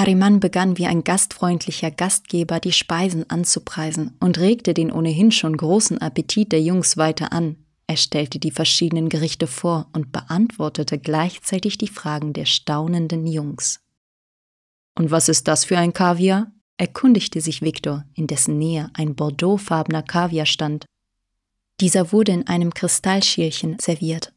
Ariman begann wie ein gastfreundlicher Gastgeber die Speisen anzupreisen und regte den ohnehin schon großen Appetit der Jungs weiter an. Er stellte die verschiedenen Gerichte vor und beantwortete gleichzeitig die Fragen der staunenden Jungs. Und was ist das für ein Kaviar? erkundigte sich Viktor, in dessen Nähe ein bordeauxfarbener Kaviar stand. Dieser wurde in einem Kristallschälchen serviert.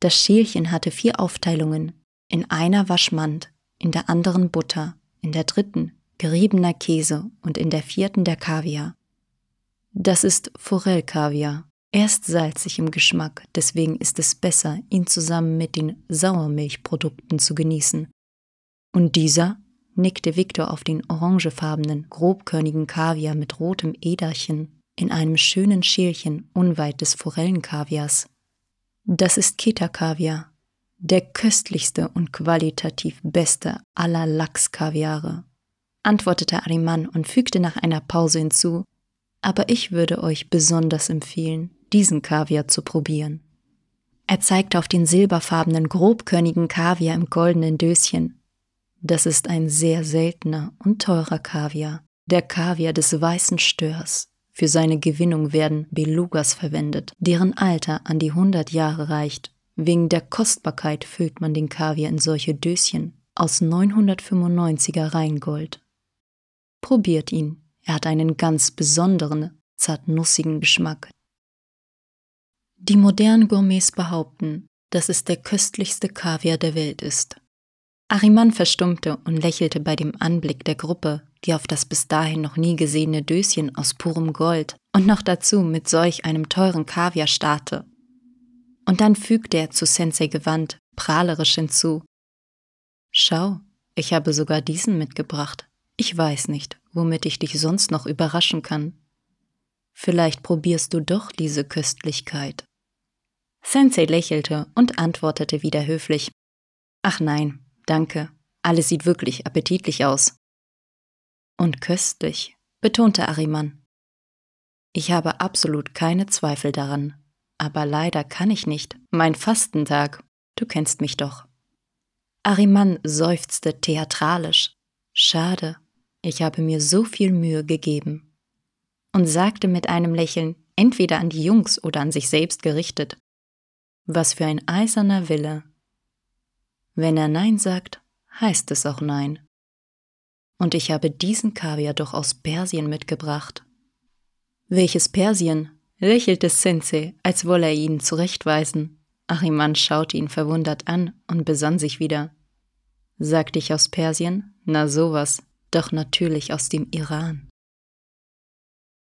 Das Schälchen hatte vier Aufteilungen. In einer war Schmand, in der anderen Butter, in der dritten geriebener Käse und in der vierten der Kaviar. Das ist Forellkaviar. Er ist salzig im Geschmack, deswegen ist es besser, ihn zusammen mit den Sauermilchprodukten zu genießen. Und dieser? nickte Viktor auf den orangefarbenen, grobkörnigen Kaviar mit rotem Äderchen in einem schönen Schälchen unweit des Forellenkaviars. Das ist Keta-Kaviar, der köstlichste und qualitativ beste aller Lachskaviare, antwortete Ariman und fügte nach einer Pause hinzu, aber ich würde euch besonders empfehlen, diesen Kaviar zu probieren. Er zeigte auf den silberfarbenen, grobkörnigen Kaviar im goldenen Döschen. Das ist ein sehr seltener und teurer Kaviar, der Kaviar des weißen Störs. Für seine Gewinnung werden Belugas verwendet, deren Alter an die 100 Jahre reicht. Wegen der Kostbarkeit füllt man den Kaviar in solche Döschen aus 995er Reingold. Probiert ihn, er hat einen ganz besonderen, zartnussigen Geschmack. Die modernen Gourmets behaupten, dass es der köstlichste Kaviar der Welt ist. Ariman verstummte und lächelte bei dem Anblick der Gruppe, die auf das bis dahin noch nie gesehene Döschen aus purem Gold und noch dazu mit solch einem teuren Kaviar starrte. Und dann fügte er zu Sensei gewandt, prahlerisch hinzu. Schau, ich habe sogar diesen mitgebracht. Ich weiß nicht, womit ich dich sonst noch überraschen kann. Vielleicht probierst du doch diese Köstlichkeit. Sensei lächelte und antwortete wieder höflich. Ach nein, Danke, alles sieht wirklich appetitlich aus. Und köstlich, betonte Ariman. Ich habe absolut keine Zweifel daran, aber leider kann ich nicht. Mein Fastentag, du kennst mich doch. Ariman seufzte theatralisch. Schade, ich habe mir so viel Mühe gegeben. Und sagte mit einem Lächeln, entweder an die Jungs oder an sich selbst gerichtet. Was für ein eiserner Wille, wenn er Nein sagt, heißt es auch Nein. Und ich habe diesen Kaviar doch aus Persien mitgebracht. Welches Persien? Lächelte Sensei, als wolle er ihn zurechtweisen. Ariman schaute ihn verwundert an und besann sich wieder. Sagte ich aus Persien? Na sowas, doch natürlich aus dem Iran.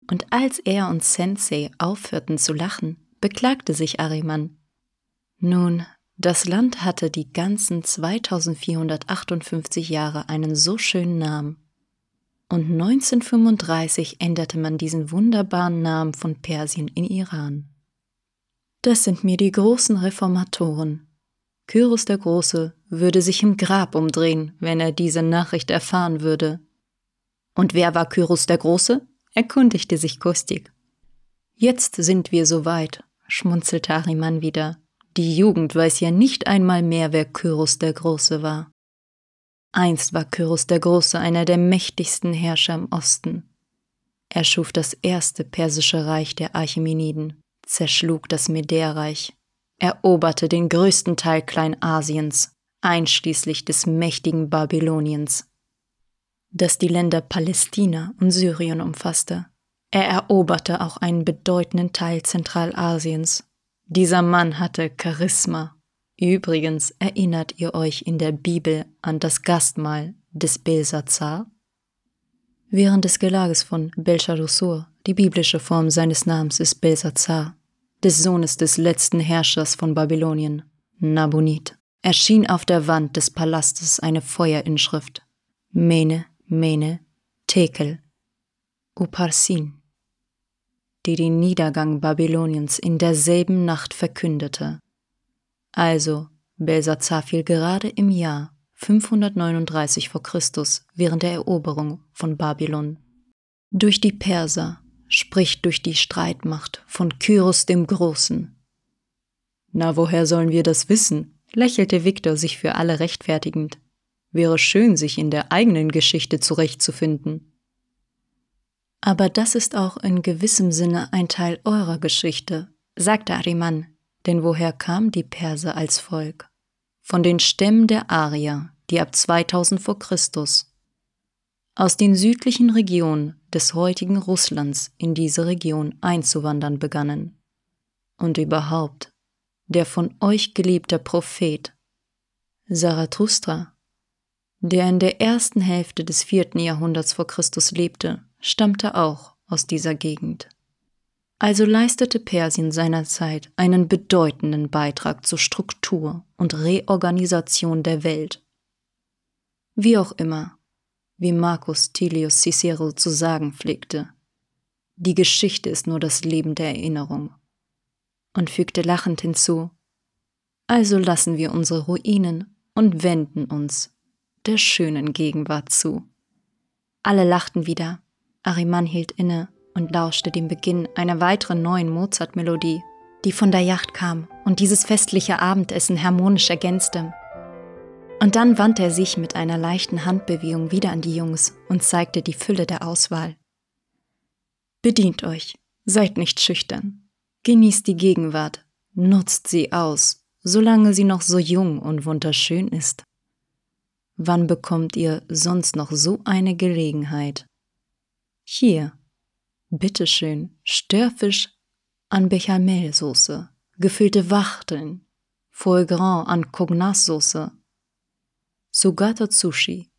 Und als er und Sensei aufhörten zu lachen, beklagte sich Ariman. Nun, das Land hatte die ganzen 2458 Jahre einen so schönen Namen. Und 1935 änderte man diesen wunderbaren Namen von Persien in Iran. Das sind mir die großen Reformatoren. Kyros der Große würde sich im Grab umdrehen, wenn er diese Nachricht erfahren würde. Und wer war Kyros der Große? erkundigte sich Kostik. Jetzt sind wir soweit, schmunzelte Ariman wieder. Die Jugend weiß ja nicht einmal mehr, wer Kyros der Große war. Einst war Kyros der Große einer der mächtigsten Herrscher im Osten. Er schuf das erste persische Reich der Achämeniden, zerschlug das Medärreich, eroberte den größten Teil Kleinasiens, einschließlich des mächtigen Babyloniens, das die Länder Palästina und Syrien umfasste. Er eroberte auch einen bedeutenden Teil Zentralasiens dieser Mann hatte Charisma. Übrigens erinnert ihr euch in der Bibel an das Gastmahl des Belsazar? Während des Gelages von Belshazzar, die biblische Form seines Namens ist Belsazar, des Sohnes des letzten Herrschers von Babylonien, Nabonid, erschien auf der Wand des Palastes eine Feuerinschrift. Mene, Mene, Tekel, Uparsin die den Niedergang Babyloniens in derselben Nacht verkündete. Also, Belsazar fiel gerade im Jahr 539 v. Chr. während der Eroberung von Babylon. Durch die Perser, sprich durch die Streitmacht von Kyros dem Großen. Na, woher sollen wir das wissen? lächelte Viktor sich für alle rechtfertigend. Wäre schön, sich in der eigenen Geschichte zurechtzufinden. Aber das ist auch in gewissem Sinne ein Teil eurer Geschichte, sagte Ariman, denn woher kam die Perser als Volk? Von den Stämmen der Arier, die ab 2000 vor Christus aus den südlichen Regionen des heutigen Russlands in diese Region einzuwandern begannen. Und überhaupt, der von euch geliebte Prophet Zarathustra, der in der ersten Hälfte des vierten Jahrhunderts vor Christus lebte, stammte auch aus dieser Gegend. Also leistete Persien seinerzeit einen bedeutenden Beitrag zur Struktur und Reorganisation der Welt. Wie auch immer, wie Marcus Tilius Cicero zu sagen pflegte, die Geschichte ist nur das Leben der Erinnerung. Und fügte lachend hinzu, also lassen wir unsere Ruinen und wenden uns der schönen Gegenwart zu. Alle lachten wieder, Ariman hielt inne und lauschte dem Beginn einer weiteren neuen Mozart-Melodie, die von der Yacht kam und dieses festliche Abendessen harmonisch ergänzte. Und dann wandte er sich mit einer leichten Handbewegung wieder an die Jungs und zeigte die Fülle der Auswahl. Bedient euch, seid nicht schüchtern, genießt die Gegenwart, nutzt sie aus, solange sie noch so jung und wunderschön ist. Wann bekommt ihr sonst noch so eine Gelegenheit? Hier, bitteschön, Störfisch an Bechamelsoße, gefüllte Wachteln, Foie Gras an Cognac-Soße, Sugata Sushi.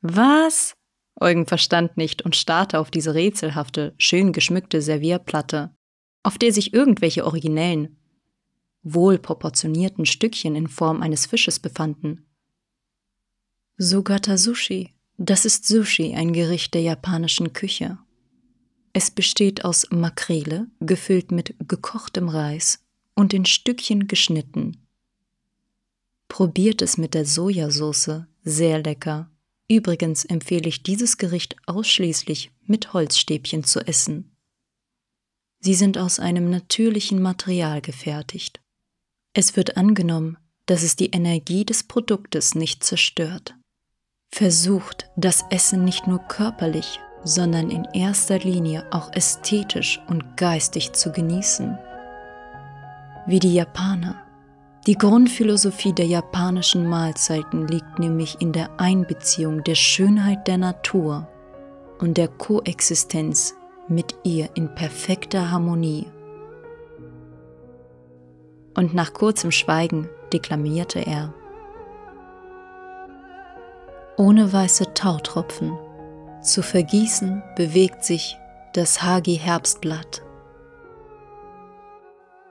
Was? Eugen verstand nicht und starrte auf diese rätselhafte, schön geschmückte Servierplatte, auf der sich irgendwelche originellen, wohlproportionierten Stückchen in Form eines Fisches befanden. Sugata Sushi, das ist Sushi, ein Gericht der japanischen Küche. Es besteht aus Makrele, gefüllt mit gekochtem Reis und in Stückchen geschnitten. Probiert es mit der Sojasauce, sehr lecker. Übrigens empfehle ich dieses Gericht ausschließlich mit Holzstäbchen zu essen. Sie sind aus einem natürlichen Material gefertigt. Es wird angenommen, dass es die Energie des Produktes nicht zerstört. Versucht, das Essen nicht nur körperlich, sondern in erster Linie auch ästhetisch und geistig zu genießen. Wie die Japaner. Die Grundphilosophie der japanischen Mahlzeiten liegt nämlich in der Einbeziehung der Schönheit der Natur und der Koexistenz mit ihr in perfekter Harmonie. Und nach kurzem Schweigen deklamierte er ohne weiße Tautropfen. Zu vergießen bewegt sich das Hagi-Herbstblatt.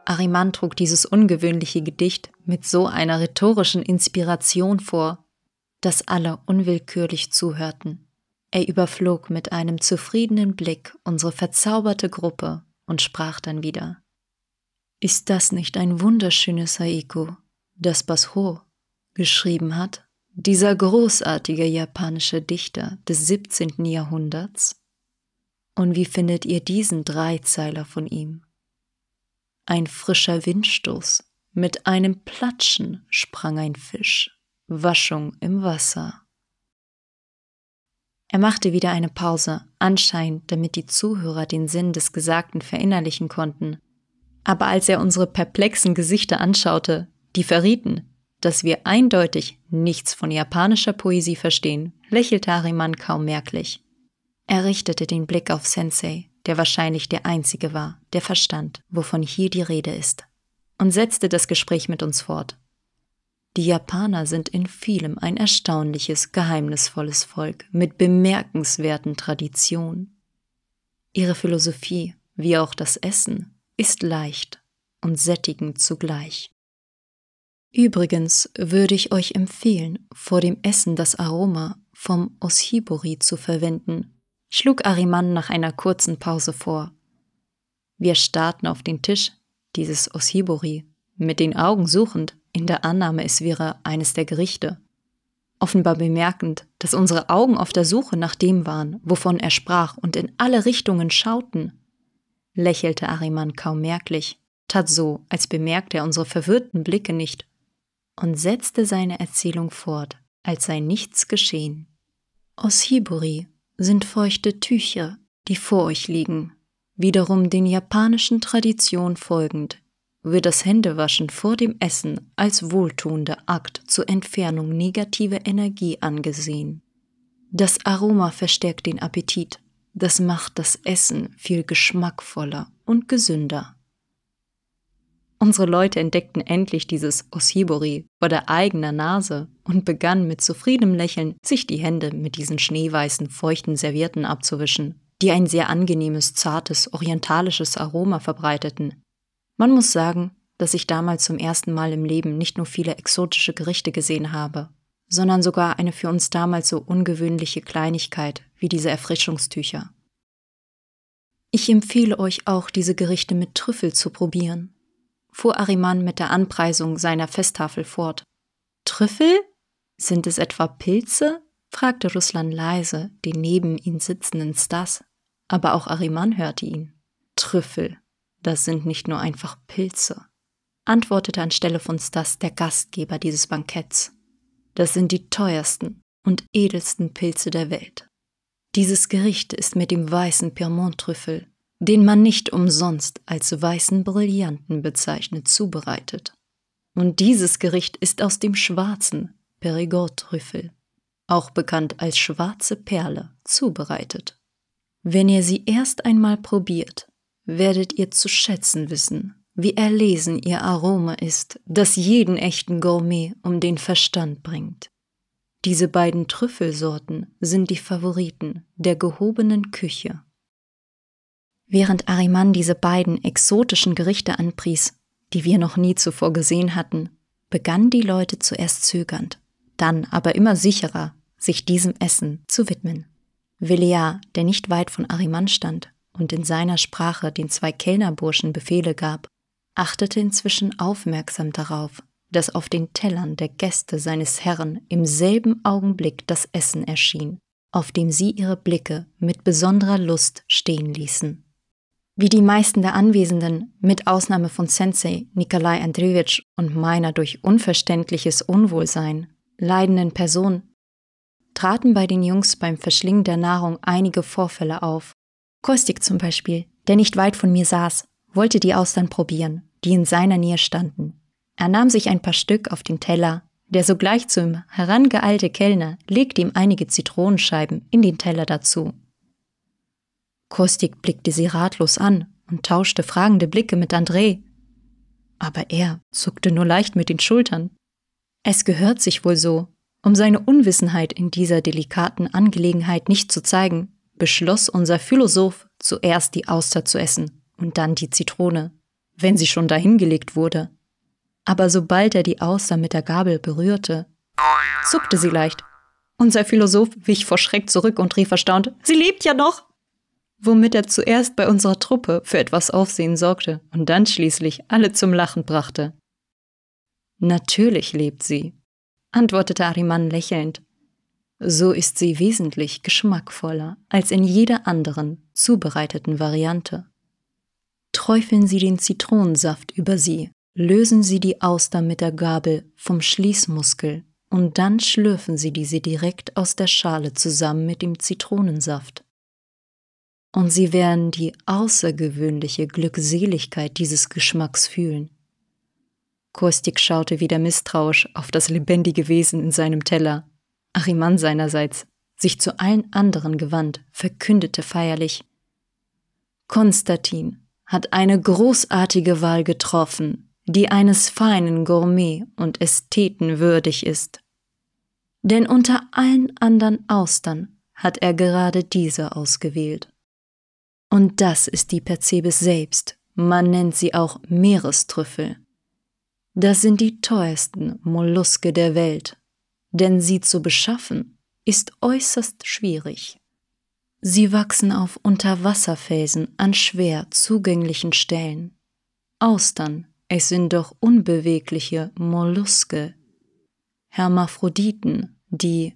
Ariman trug dieses ungewöhnliche Gedicht mit so einer rhetorischen Inspiration vor, dass alle unwillkürlich zuhörten. Er überflog mit einem zufriedenen Blick unsere verzauberte Gruppe und sprach dann wieder. Ist das nicht ein wunderschönes Haiku, das Basho geschrieben hat? Dieser großartige japanische Dichter des 17. Jahrhunderts? Und wie findet ihr diesen Dreizeiler von ihm? Ein frischer Windstoß, mit einem Platschen sprang ein Fisch, Waschung im Wasser. Er machte wieder eine Pause, anscheinend damit die Zuhörer den Sinn des Gesagten verinnerlichen konnten. Aber als er unsere perplexen Gesichter anschaute, die verrieten, dass wir eindeutig nichts von japanischer Poesie verstehen, lächelte Hariman kaum merklich. Er richtete den Blick auf Sensei, der wahrscheinlich der Einzige war, der verstand, wovon hier die Rede ist, und setzte das Gespräch mit uns fort. Die Japaner sind in vielem ein erstaunliches, geheimnisvolles Volk mit bemerkenswerten Traditionen. Ihre Philosophie, wie auch das Essen, ist leicht und sättigend zugleich. Übrigens würde ich euch empfehlen, vor dem Essen das Aroma vom Oshibori zu verwenden, schlug Ariman nach einer kurzen Pause vor. Wir starrten auf den Tisch, dieses Oshibori, mit den Augen suchend, in der Annahme, es wäre eines der Gerichte. Offenbar bemerkend, dass unsere Augen auf der Suche nach dem waren, wovon er sprach und in alle Richtungen schauten, lächelte Ariman kaum merklich, tat so, als bemerkte er unsere verwirrten Blicke nicht und setzte seine Erzählung fort, als sei nichts geschehen. Oshiburi sind feuchte Tücher, die vor euch liegen. Wiederum den japanischen Traditionen folgend wird das Händewaschen vor dem Essen als wohltuender Akt zur Entfernung negativer Energie angesehen. Das Aroma verstärkt den Appetit, das macht das Essen viel geschmackvoller und gesünder. Unsere Leute entdeckten endlich dieses Oshibori vor der eigenen Nase und begannen mit zufriedenem Lächeln, sich die Hände mit diesen schneeweißen, feuchten Servietten abzuwischen, die ein sehr angenehmes, zartes, orientalisches Aroma verbreiteten. Man muss sagen, dass ich damals zum ersten Mal im Leben nicht nur viele exotische Gerichte gesehen habe, sondern sogar eine für uns damals so ungewöhnliche Kleinigkeit wie diese Erfrischungstücher. Ich empfehle euch auch, diese Gerichte mit Trüffel zu probieren, fuhr Ariman mit der Anpreisung seiner Festtafel fort. Trüffel? Sind es etwa Pilze? fragte Russland leise den neben ihm sitzenden Stas, aber auch Ariman hörte ihn. Trüffel, das sind nicht nur einfach Pilze, antwortete anstelle von Stas der Gastgeber dieses Banketts. Das sind die teuersten und edelsten Pilze der Welt. Dieses Gericht ist mit dem weißen Pyrmont-Trüffel, den man nicht umsonst als weißen Brillanten bezeichnet, zubereitet. Und dieses Gericht ist aus dem schwarzen Perigord-Trüffel, auch bekannt als schwarze Perle, zubereitet. Wenn ihr sie erst einmal probiert, werdet ihr zu schätzen wissen, wie erlesen ihr Aroma ist, das jeden echten Gourmet um den Verstand bringt. Diese beiden Trüffelsorten sind die Favoriten der gehobenen Küche. Während Ariman diese beiden exotischen Gerichte anpries, die wir noch nie zuvor gesehen hatten, begannen die Leute zuerst zögernd, dann aber immer sicherer, sich diesem Essen zu widmen. Villiard, der nicht weit von Ariman stand und in seiner Sprache den zwei Kellnerburschen Befehle gab, achtete inzwischen aufmerksam darauf, dass auf den Tellern der Gäste seines Herrn im selben Augenblick das Essen erschien, auf dem sie ihre Blicke mit besonderer Lust stehen ließen. Wie die meisten der Anwesenden, mit Ausnahme von Sensei Nikolai Andrejewitsch und meiner durch unverständliches Unwohlsein leidenden Person, traten bei den Jungs beim Verschlingen der Nahrung einige Vorfälle auf. Kostik zum Beispiel, der nicht weit von mir saß, wollte die Austern probieren, die in seiner Nähe standen. Er nahm sich ein paar Stück auf den Teller, der sogleich zum herangeeilte Kellner legte ihm einige Zitronenscheiben in den Teller dazu. Kostik blickte sie ratlos an und tauschte fragende Blicke mit André. Aber er zuckte nur leicht mit den Schultern. Es gehört sich wohl so, um seine Unwissenheit in dieser delikaten Angelegenheit nicht zu zeigen, beschloss unser Philosoph zuerst die Auster zu essen und dann die Zitrone, wenn sie schon dahingelegt wurde. Aber sobald er die Auster mit der Gabel berührte, zuckte sie leicht. Unser Philosoph wich vor Schreck zurück und rief erstaunt, Sie lebt ja noch! Womit er zuerst bei unserer Truppe für etwas Aufsehen sorgte und dann schließlich alle zum Lachen brachte. Natürlich lebt sie, antwortete Ariman lächelnd. So ist sie wesentlich geschmackvoller als in jeder anderen zubereiteten Variante. Träufeln Sie den Zitronensaft über sie, lösen Sie die Auster mit der Gabel vom Schließmuskel und dann schlürfen Sie diese direkt aus der Schale zusammen mit dem Zitronensaft. Und Sie werden die außergewöhnliche Glückseligkeit dieses Geschmacks fühlen. Kostik schaute wieder misstrauisch auf das lebendige Wesen in seinem Teller. Ariman seinerseits, sich zu allen anderen gewandt, verkündete feierlich Konstantin, hat eine großartige Wahl getroffen, die eines feinen Gourmet und Ästheten würdig ist. Denn unter allen anderen Austern hat er gerade diese ausgewählt. Und das ist die Perzebes selbst, man nennt sie auch Meerestrüffel. Das sind die teuersten Molluske der Welt, denn sie zu beschaffen ist äußerst schwierig. Sie wachsen auf Unterwasserfelsen an schwer zugänglichen Stellen. Austern, es sind doch unbewegliche Molluske. Hermaphroditen, die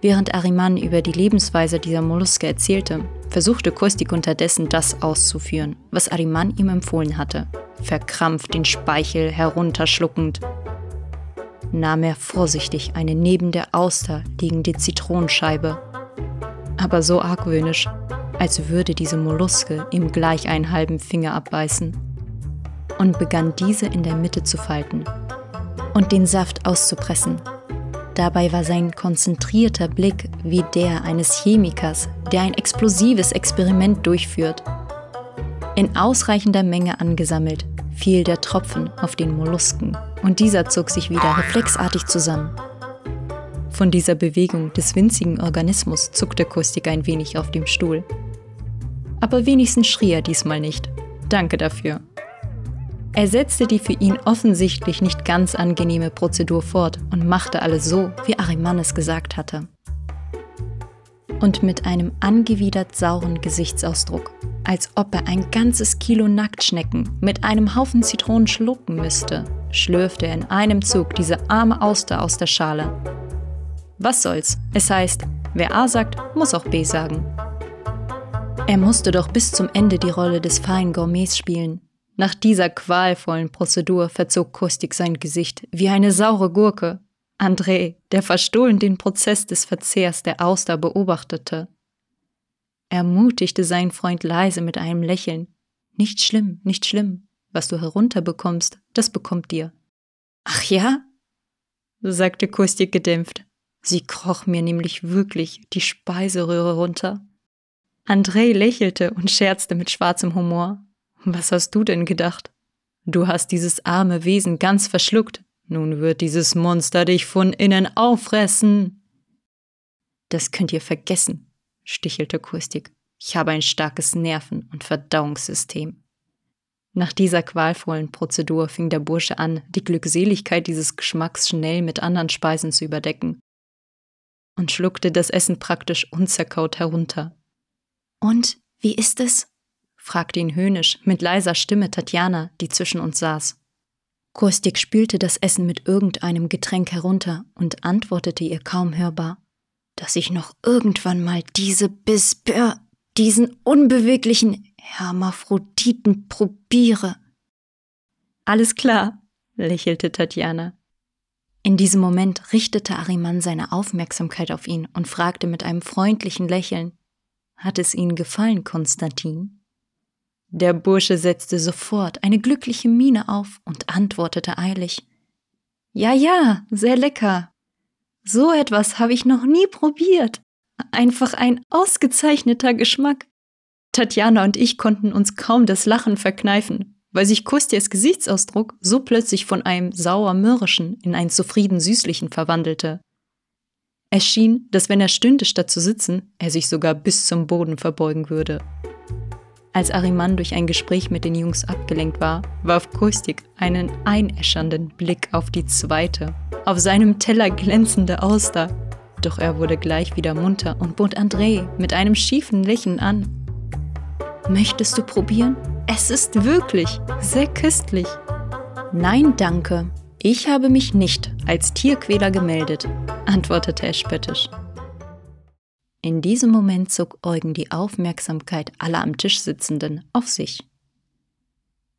Während Ariman über die Lebensweise dieser Molluske erzählte, versuchte Kostik unterdessen das auszuführen, was Ariman ihm empfohlen hatte, verkrampft den Speichel herunterschluckend. nahm er vorsichtig eine neben der Auster liegende Zitronenscheibe. Aber so argwöhnisch, als würde diese Molluske ihm gleich einen halben Finger abbeißen. Und begann diese in der Mitte zu falten und den Saft auszupressen. Dabei war sein konzentrierter Blick wie der eines Chemikers, der ein explosives Experiment durchführt. In ausreichender Menge angesammelt, fiel der Tropfen auf den Mollusken und dieser zog sich wieder reflexartig zusammen. Von dieser Bewegung des winzigen Organismus zuckte Kustik ein wenig auf dem Stuhl. Aber wenigstens schrie er diesmal nicht. Danke dafür. Er setzte die für ihn offensichtlich nicht ganz angenehme Prozedur fort und machte alles so, wie Arimanes gesagt hatte. Und mit einem angewidert sauren Gesichtsausdruck, als ob er ein ganzes Kilo Nacktschnecken mit einem Haufen Zitronen schlucken müsste, schlürfte er in einem Zug diese arme Auster aus der Schale. Was soll's? Es heißt, wer A sagt, muss auch B sagen. Er musste doch bis zum Ende die Rolle des feinen Gourmets spielen, nach dieser qualvollen Prozedur verzog Kustik sein Gesicht wie eine saure Gurke. André, der verstohlen den Prozess des Verzehrs der Auster beobachtete, ermutigte seinen Freund leise mit einem Lächeln. Nicht schlimm, nicht schlimm. Was du herunterbekommst, das bekommt dir. Ach ja? sagte Kustik gedämpft. Sie kroch mir nämlich wirklich die Speiseröhre runter. André lächelte und scherzte mit schwarzem Humor. Was hast du denn gedacht? Du hast dieses arme Wesen ganz verschluckt. Nun wird dieses Monster dich von innen auffressen. Das könnt ihr vergessen, stichelte Kustik. Ich habe ein starkes Nerven- und Verdauungssystem. Nach dieser qualvollen Prozedur fing der Bursche an, die Glückseligkeit dieses Geschmacks schnell mit anderen Speisen zu überdecken und schluckte das Essen praktisch unzerkaut herunter. Und wie ist es? Fragte ihn höhnisch mit leiser Stimme Tatjana, die zwischen uns saß. Kostik spülte das Essen mit irgendeinem Getränk herunter und antwortete ihr kaum hörbar, dass ich noch irgendwann mal diese Bisbör, diesen unbeweglichen Hermaphroditen probiere. Alles klar, lächelte Tatjana. In diesem Moment richtete Ariman seine Aufmerksamkeit auf ihn und fragte mit einem freundlichen Lächeln, hat es Ihnen gefallen, Konstantin? Der Bursche setzte sofort eine glückliche Miene auf und antwortete eilig Ja, ja, sehr lecker. So etwas habe ich noch nie probiert. Einfach ein ausgezeichneter Geschmack. Tatjana und ich konnten uns kaum das Lachen verkneifen, weil sich Kostjas Gesichtsausdruck so plötzlich von einem sauer-mürrischen in einen zufrieden-süßlichen verwandelte. Es schien, dass wenn er stünde statt zu sitzen, er sich sogar bis zum Boden verbeugen würde. Als Ariman durch ein Gespräch mit den Jungs abgelenkt war, warf Kustik einen einäschernden Blick auf die zweite, auf seinem Teller glänzende Auster. Doch er wurde gleich wieder munter und bot André mit einem schiefen Lächeln an. Möchtest du probieren? Es ist wirklich sehr köstlich. Nein, danke. Ich habe mich nicht als Tierquäler gemeldet, antwortete er spöttisch. In diesem Moment zog Eugen die Aufmerksamkeit aller am Tisch Sitzenden auf sich.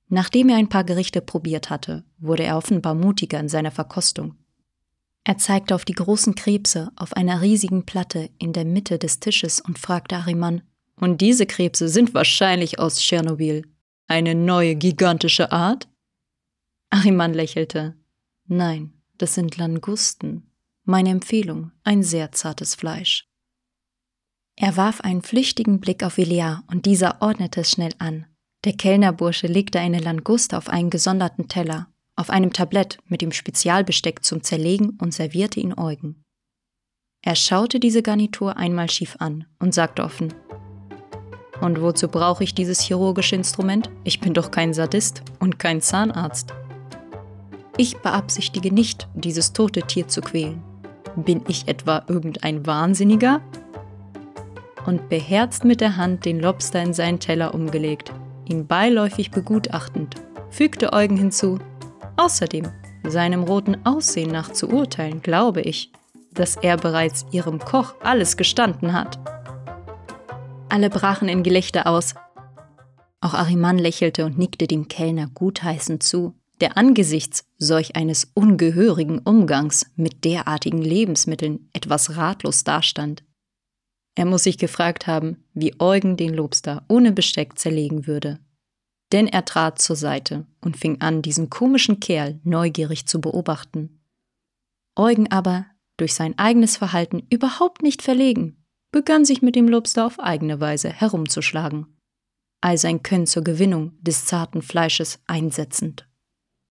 Nachdem er ein paar Gerichte probiert hatte, wurde er offenbar mutiger in seiner Verkostung. Er zeigte auf die großen Krebse auf einer riesigen Platte in der Mitte des Tisches und fragte Ariman, und diese Krebse sind wahrscheinlich aus Tschernobyl. Eine neue gigantische Art? Ariman lächelte. Nein, das sind Langusten. Meine Empfehlung, ein sehr zartes Fleisch. Er warf einen flüchtigen Blick auf Elia und dieser ordnete es schnell an. Der Kellnerbursche legte eine Languste auf einen gesonderten Teller, auf einem Tablett mit dem Spezialbesteck zum Zerlegen und servierte ihn Eugen. Er schaute diese Garnitur einmal schief an und sagte offen, und wozu brauche ich dieses chirurgische Instrument? Ich bin doch kein Sadist und kein Zahnarzt. Ich beabsichtige nicht, dieses tote Tier zu quälen. Bin ich etwa irgendein Wahnsinniger? Und beherzt mit der Hand den Lobster in seinen Teller umgelegt, ihn beiläufig begutachtend, fügte Eugen hinzu. Außerdem, seinem roten Aussehen nach zu urteilen, glaube ich, dass er bereits ihrem Koch alles gestanden hat. Alle brachen in Gelächter aus. Auch Ariman lächelte und nickte dem Kellner gutheißend zu, der angesichts solch eines ungehörigen Umgangs mit derartigen Lebensmitteln etwas ratlos dastand. Er muss sich gefragt haben, wie Eugen den Lobster ohne Besteck zerlegen würde. Denn er trat zur Seite und fing an, diesen komischen Kerl neugierig zu beobachten. Eugen aber, durch sein eigenes Verhalten überhaupt nicht verlegen, begann sich mit dem Lobster auf eigene Weise herumzuschlagen, all sein Können zur Gewinnung des zarten Fleisches einsetzend.